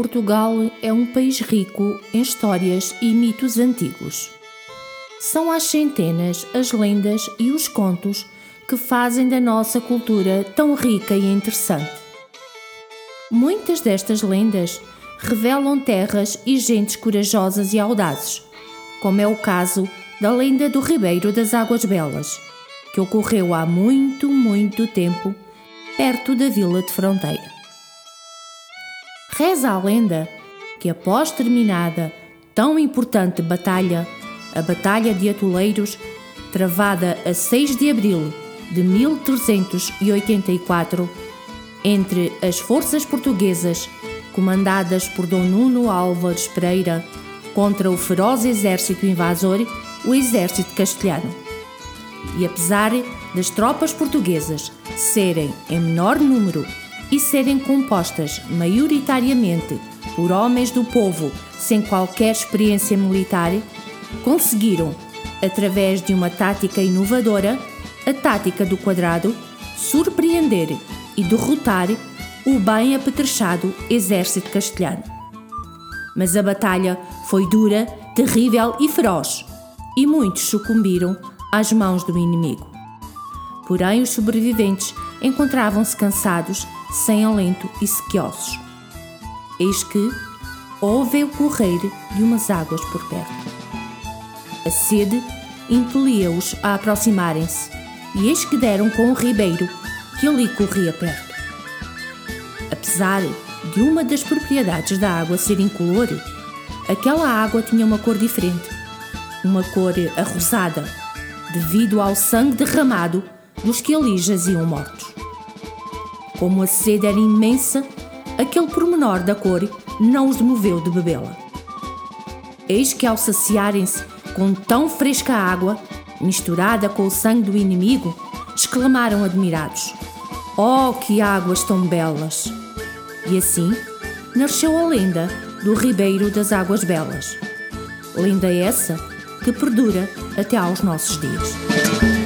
Portugal é um país rico em histórias e mitos antigos. São as centenas as lendas e os contos que fazem da nossa cultura tão rica e interessante. Muitas destas lendas revelam terras e gentes corajosas e audazes, como é o caso da lenda do Ribeiro das Águas Belas, que ocorreu há muito, muito tempo, perto da vila de Fronteira. Reza a lenda que, após terminada tão importante batalha, a Batalha de Atoleiros, travada a 6 de abril de 1384, entre as forças portuguesas, comandadas por Dom Nuno Álvares Pereira, contra o feroz exército invasor, o exército castelhano. E apesar das tropas portuguesas serem em menor número e serem compostas maioritariamente por homens do povo sem qualquer experiência militar, conseguiram, através de uma tática inovadora, a tática do quadrado, surpreender e derrotar o bem apetrechado exército castelhano. Mas a batalha foi dura, terrível e feroz, e muitos sucumbiram às mãos do inimigo. Porém, os sobreviventes encontravam-se cansados sem alento e sequiosos. Eis que houve o correr de umas águas por perto. A sede impelia-os a aproximarem-se, e eis que deram com o ribeiro que ali corria perto. Apesar de uma das propriedades da água ser incolor, aquela água tinha uma cor diferente, uma cor arrosada, devido ao sangue derramado dos que ali jaziam mortos. Como a sede era imensa, aquele pormenor da cor não os demoveu de bebê-la. Eis que, ao saciarem-se com tão fresca água, misturada com o sangue do inimigo, exclamaram admirados: Oh, que águas tão belas! E assim nasceu a lenda do Ribeiro das Águas Belas. Lenda essa que perdura até aos nossos dias.